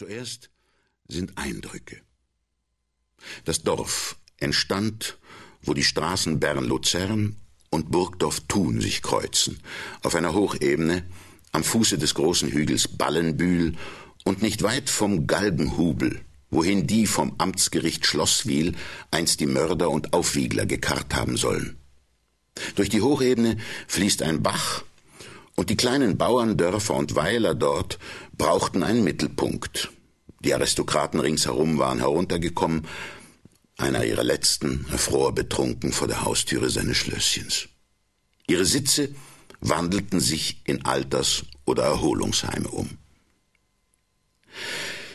Zuerst sind Eindrücke. Das Dorf entstand, wo die Straßen Bern-Luzern und Burgdorf-Thun sich kreuzen, auf einer Hochebene am Fuße des großen Hügels Ballenbühl und nicht weit vom Galgenhubel, wohin die vom Amtsgericht Schlosswil einst die Mörder und Aufwiegler gekarrt haben sollen. Durch die Hochebene fließt ein Bach, und die kleinen Bauerndörfer und Weiler dort brauchten einen Mittelpunkt. Die Aristokraten ringsherum waren heruntergekommen, einer ihrer letzten erfror betrunken vor der Haustüre seines Schlösschens. Ihre Sitze wandelten sich in Alters- oder Erholungsheime um.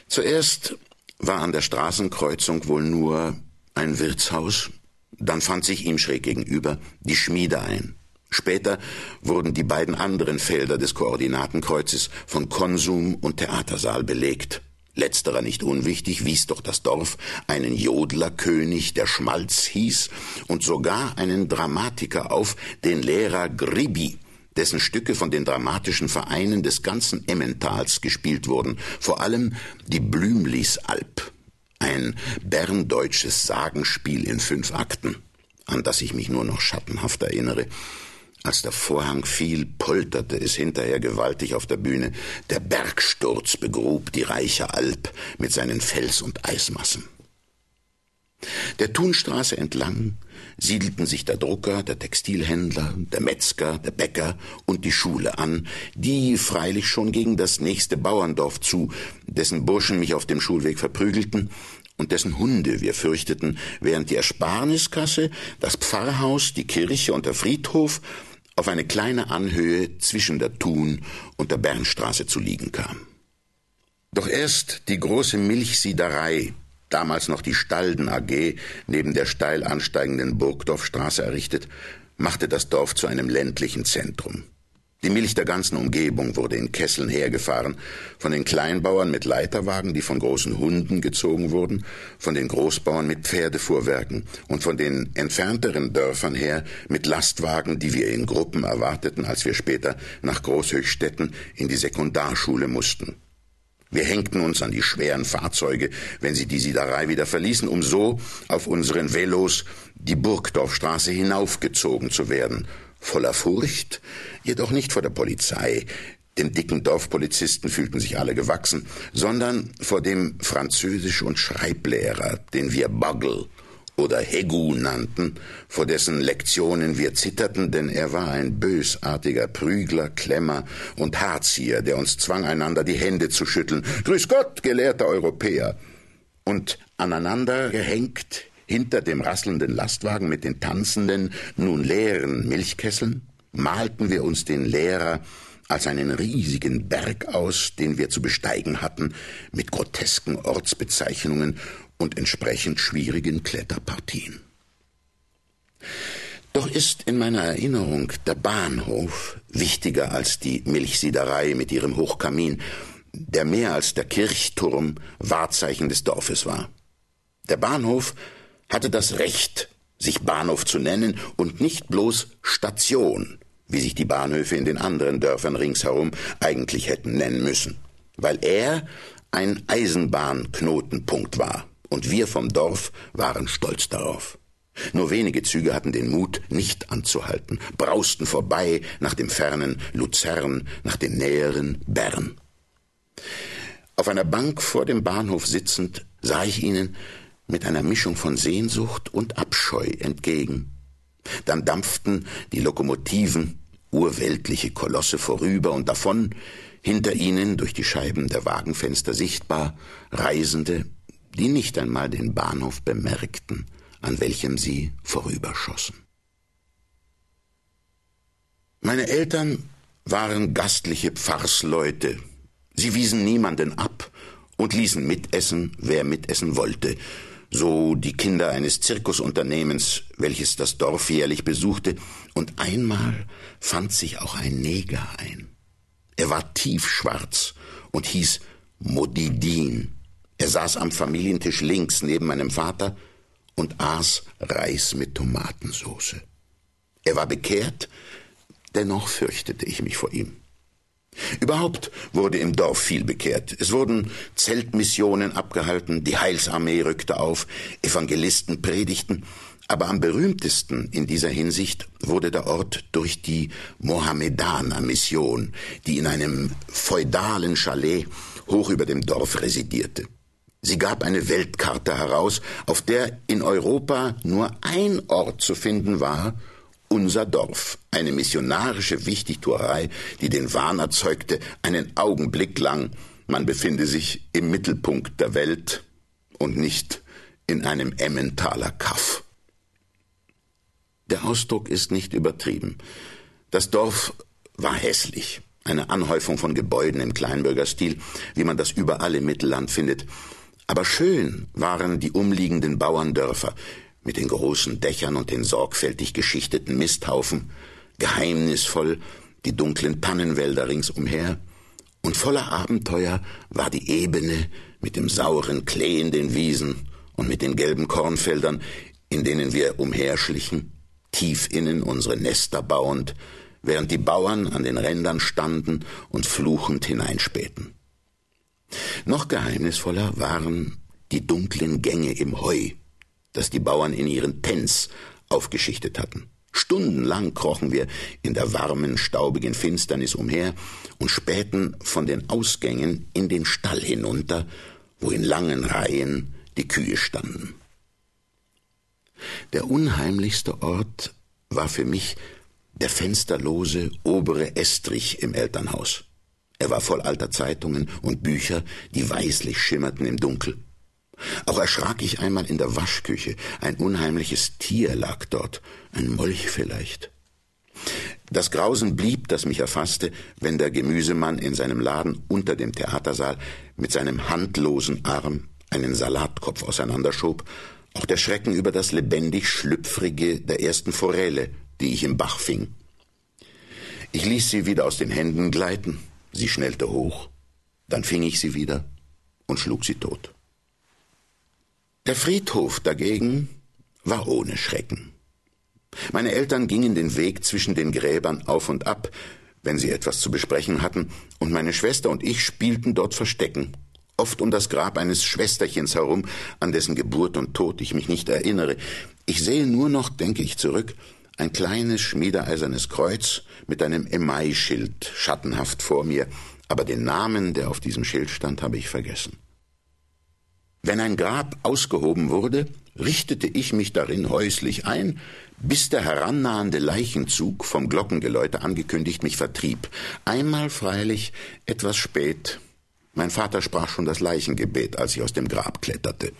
Zuerst war an der Straßenkreuzung wohl nur ein Wirtshaus, dann fand sich ihm schräg gegenüber die Schmiede ein. Später wurden die beiden anderen Felder des Koordinatenkreuzes von Konsum und Theatersaal belegt. Letzterer nicht unwichtig, wies doch das Dorf einen Jodlerkönig, der Schmalz hieß, und sogar einen Dramatiker auf, den Lehrer Gribi, dessen Stücke von den dramatischen Vereinen des ganzen Emmentals gespielt wurden, vor allem die Blümlisalp, ein berndeutsches Sagenspiel in fünf Akten, an das ich mich nur noch schattenhaft erinnere, als der Vorhang fiel, polterte es hinterher gewaltig auf der Bühne. Der Bergsturz begrub die reiche Alp mit seinen Fels- und Eismassen. Der Thunstraße entlang siedelten sich der Drucker, der Textilhändler, der Metzger, der Bäcker und die Schule an, die freilich schon gegen das nächste Bauerndorf zu, dessen Burschen mich auf dem Schulweg verprügelten und dessen Hunde wir fürchteten, während die Ersparniskasse, das Pfarrhaus, die Kirche und der Friedhof auf eine kleine Anhöhe zwischen der Thun und der Bernstraße zu liegen kam. Doch erst die große Milchsiederei, damals noch die Stalden AG, neben der steil ansteigenden Burgdorfstraße errichtet, machte das Dorf zu einem ländlichen Zentrum. Die Milch der ganzen Umgebung wurde in Kesseln hergefahren, von den Kleinbauern mit Leiterwagen, die von großen Hunden gezogen wurden, von den Großbauern mit Pferdefuhrwerken und von den entfernteren Dörfern her mit Lastwagen, die wir in Gruppen erwarteten, als wir später nach Großhöchstetten in die Sekundarschule mussten. Wir hängten uns an die schweren Fahrzeuge, wenn sie die Siederei wieder verließen, um so auf unseren Velos die Burgdorfstraße hinaufgezogen zu werden voller Furcht, jedoch nicht vor der Polizei, dem dicken Dorfpolizisten fühlten sich alle gewachsen, sondern vor dem Französisch- und Schreiblehrer, den wir Buggle oder Hegu nannten, vor dessen Lektionen wir zitterten, denn er war ein bösartiger Prügler, Klemmer und Haarzieher, der uns zwang, einander die Hände zu schütteln. Grüß Gott, gelehrter Europäer! Und aneinander gehängt hinter dem rasselnden Lastwagen mit den tanzenden, nun leeren Milchkesseln malten wir uns den Lehrer als einen riesigen Berg aus, den wir zu besteigen hatten, mit grotesken Ortsbezeichnungen und entsprechend schwierigen Kletterpartien. Doch ist in meiner Erinnerung der Bahnhof wichtiger als die Milchsiederei mit ihrem Hochkamin, der mehr als der Kirchturm Wahrzeichen des Dorfes war. Der Bahnhof hatte das Recht, sich Bahnhof zu nennen und nicht bloß Station, wie sich die Bahnhöfe in den anderen Dörfern ringsherum eigentlich hätten nennen müssen, weil er ein Eisenbahnknotenpunkt war, und wir vom Dorf waren stolz darauf. Nur wenige Züge hatten den Mut, nicht anzuhalten, brausten vorbei nach dem fernen Luzern, nach dem näheren Bern. Auf einer Bank vor dem Bahnhof sitzend sah ich ihnen mit einer Mischung von Sehnsucht und Abscheu entgegen. Dann dampften die Lokomotiven, urweltliche Kolosse vorüber und davon, hinter ihnen durch die Scheiben der Wagenfenster sichtbar, Reisende, die nicht einmal den Bahnhof bemerkten, an welchem sie vorüberschossen. Meine Eltern waren gastliche Pfarrsleute. Sie wiesen niemanden ab und ließen mitessen, wer mitessen wollte, so die Kinder eines Zirkusunternehmens, welches das Dorf jährlich besuchte, und einmal fand sich auch ein Neger ein. Er war tiefschwarz und hieß Modidin. Er saß am Familientisch links neben meinem Vater und aß Reis mit Tomatensauce. Er war bekehrt, dennoch fürchtete ich mich vor ihm. Überhaupt wurde im Dorf viel bekehrt. Es wurden Zeltmissionen abgehalten, die Heilsarmee rückte auf, Evangelisten predigten, aber am berühmtesten in dieser Hinsicht wurde der Ort durch die Mohammedaner-Mission, die in einem feudalen Chalet hoch über dem Dorf residierte. Sie gab eine Weltkarte heraus, auf der in Europa nur ein Ort zu finden war, unser Dorf, eine missionarische Wichtigtuerei, die den Wahn erzeugte, einen Augenblick lang, man befinde sich im Mittelpunkt der Welt und nicht in einem Emmentaler Kaff. Der Ausdruck ist nicht übertrieben. Das Dorf war hässlich, eine Anhäufung von Gebäuden im Kleinbürgerstil, wie man das überall im Mittelland findet. Aber schön waren die umliegenden Bauerndörfer mit den großen Dächern und den sorgfältig geschichteten Misthaufen, geheimnisvoll die dunklen Tannenwälder ringsumher, und voller Abenteuer war die Ebene mit dem sauren Klee in den Wiesen und mit den gelben Kornfeldern, in denen wir umherschlichen tief innen unsere Nester bauend, während die Bauern an den Rändern standen und fluchend hineinspähten. Noch geheimnisvoller waren die dunklen Gänge im Heu, das die Bauern in ihren Tents aufgeschichtet hatten. Stundenlang krochen wir in der warmen, staubigen Finsternis umher und spähten von den Ausgängen in den Stall hinunter, wo in langen Reihen die Kühe standen. Der unheimlichste Ort war für mich der fensterlose obere Estrich im Elternhaus. Er war voll alter Zeitungen und Bücher, die weißlich schimmerten im Dunkel. Auch erschrak ich einmal in der Waschküche. Ein unheimliches Tier lag dort, ein Molch vielleicht. Das Grausen blieb, das mich erfasste, wenn der Gemüsemann in seinem Laden unter dem Theatersaal mit seinem handlosen Arm einen Salatkopf auseinanderschob auch der Schrecken über das lebendig Schlüpfrige der ersten Forelle, die ich im Bach fing. Ich ließ sie wieder aus den Händen gleiten, sie schnellte hoch, dann fing ich sie wieder und schlug sie tot. Der Friedhof dagegen war ohne Schrecken. Meine Eltern gingen den Weg zwischen den Gräbern auf und ab, wenn sie etwas zu besprechen hatten, und meine Schwester und ich spielten dort Verstecken oft um das Grab eines Schwesterchens herum, an dessen Geburt und Tod ich mich nicht erinnere. Ich sehe nur noch, denke ich zurück, ein kleines schmiedeeisernes Kreuz mit einem Emailschild schattenhaft vor mir, aber den Namen, der auf diesem Schild stand, habe ich vergessen. Wenn ein Grab ausgehoben wurde, richtete ich mich darin häuslich ein, bis der herannahende Leichenzug vom Glockengeläute angekündigt mich vertrieb. Einmal freilich etwas spät, mein Vater sprach schon das Leichengebet, als ich aus dem Grab kletterte.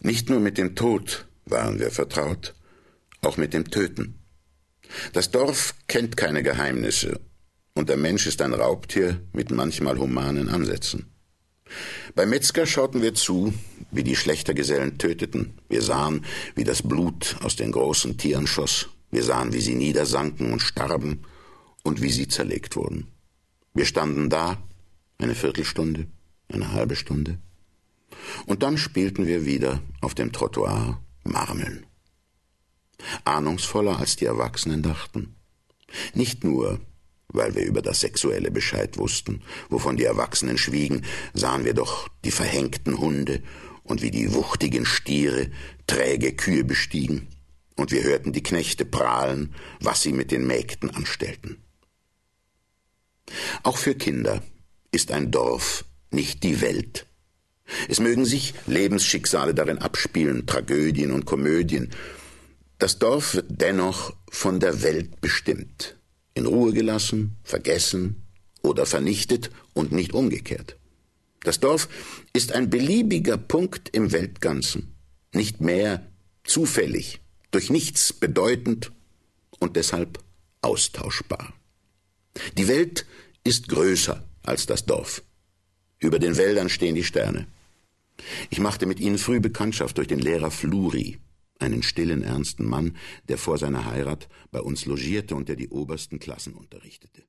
Nicht nur mit dem Tod waren wir vertraut, auch mit dem Töten. Das Dorf kennt keine Geheimnisse, und der Mensch ist ein Raubtier mit manchmal humanen Ansätzen. Beim Metzger schauten wir zu, wie die Schlechtergesellen töteten. Wir sahen, wie das Blut aus den großen Tieren schoss. Wir sahen, wie sie niedersanken und starben und wie sie zerlegt wurden. Wir standen da, eine Viertelstunde, eine halbe Stunde. Und dann spielten wir wieder auf dem Trottoir Marmeln. Ahnungsvoller als die Erwachsenen dachten. Nicht nur, weil wir über das Sexuelle Bescheid wussten, wovon die Erwachsenen schwiegen, sahen wir doch die verhängten Hunde und wie die wuchtigen Stiere träge Kühe bestiegen, und wir hörten die Knechte prahlen, was sie mit den Mägden anstellten. Auch für Kinder ist ein Dorf nicht die Welt. Es mögen sich Lebensschicksale darin abspielen, Tragödien und Komödien. Das Dorf wird dennoch von der Welt bestimmt, in Ruhe gelassen, vergessen oder vernichtet und nicht umgekehrt. Das Dorf ist ein beliebiger Punkt im Weltganzen, nicht mehr zufällig, durch nichts bedeutend und deshalb austauschbar. Die Welt ist größer als das Dorf. Über den Wäldern stehen die Sterne. Ich machte mit ihnen früh Bekanntschaft durch den Lehrer Fluri, einen stillen, ernsten Mann, der vor seiner Heirat bei uns logierte und der die obersten Klassen unterrichtete.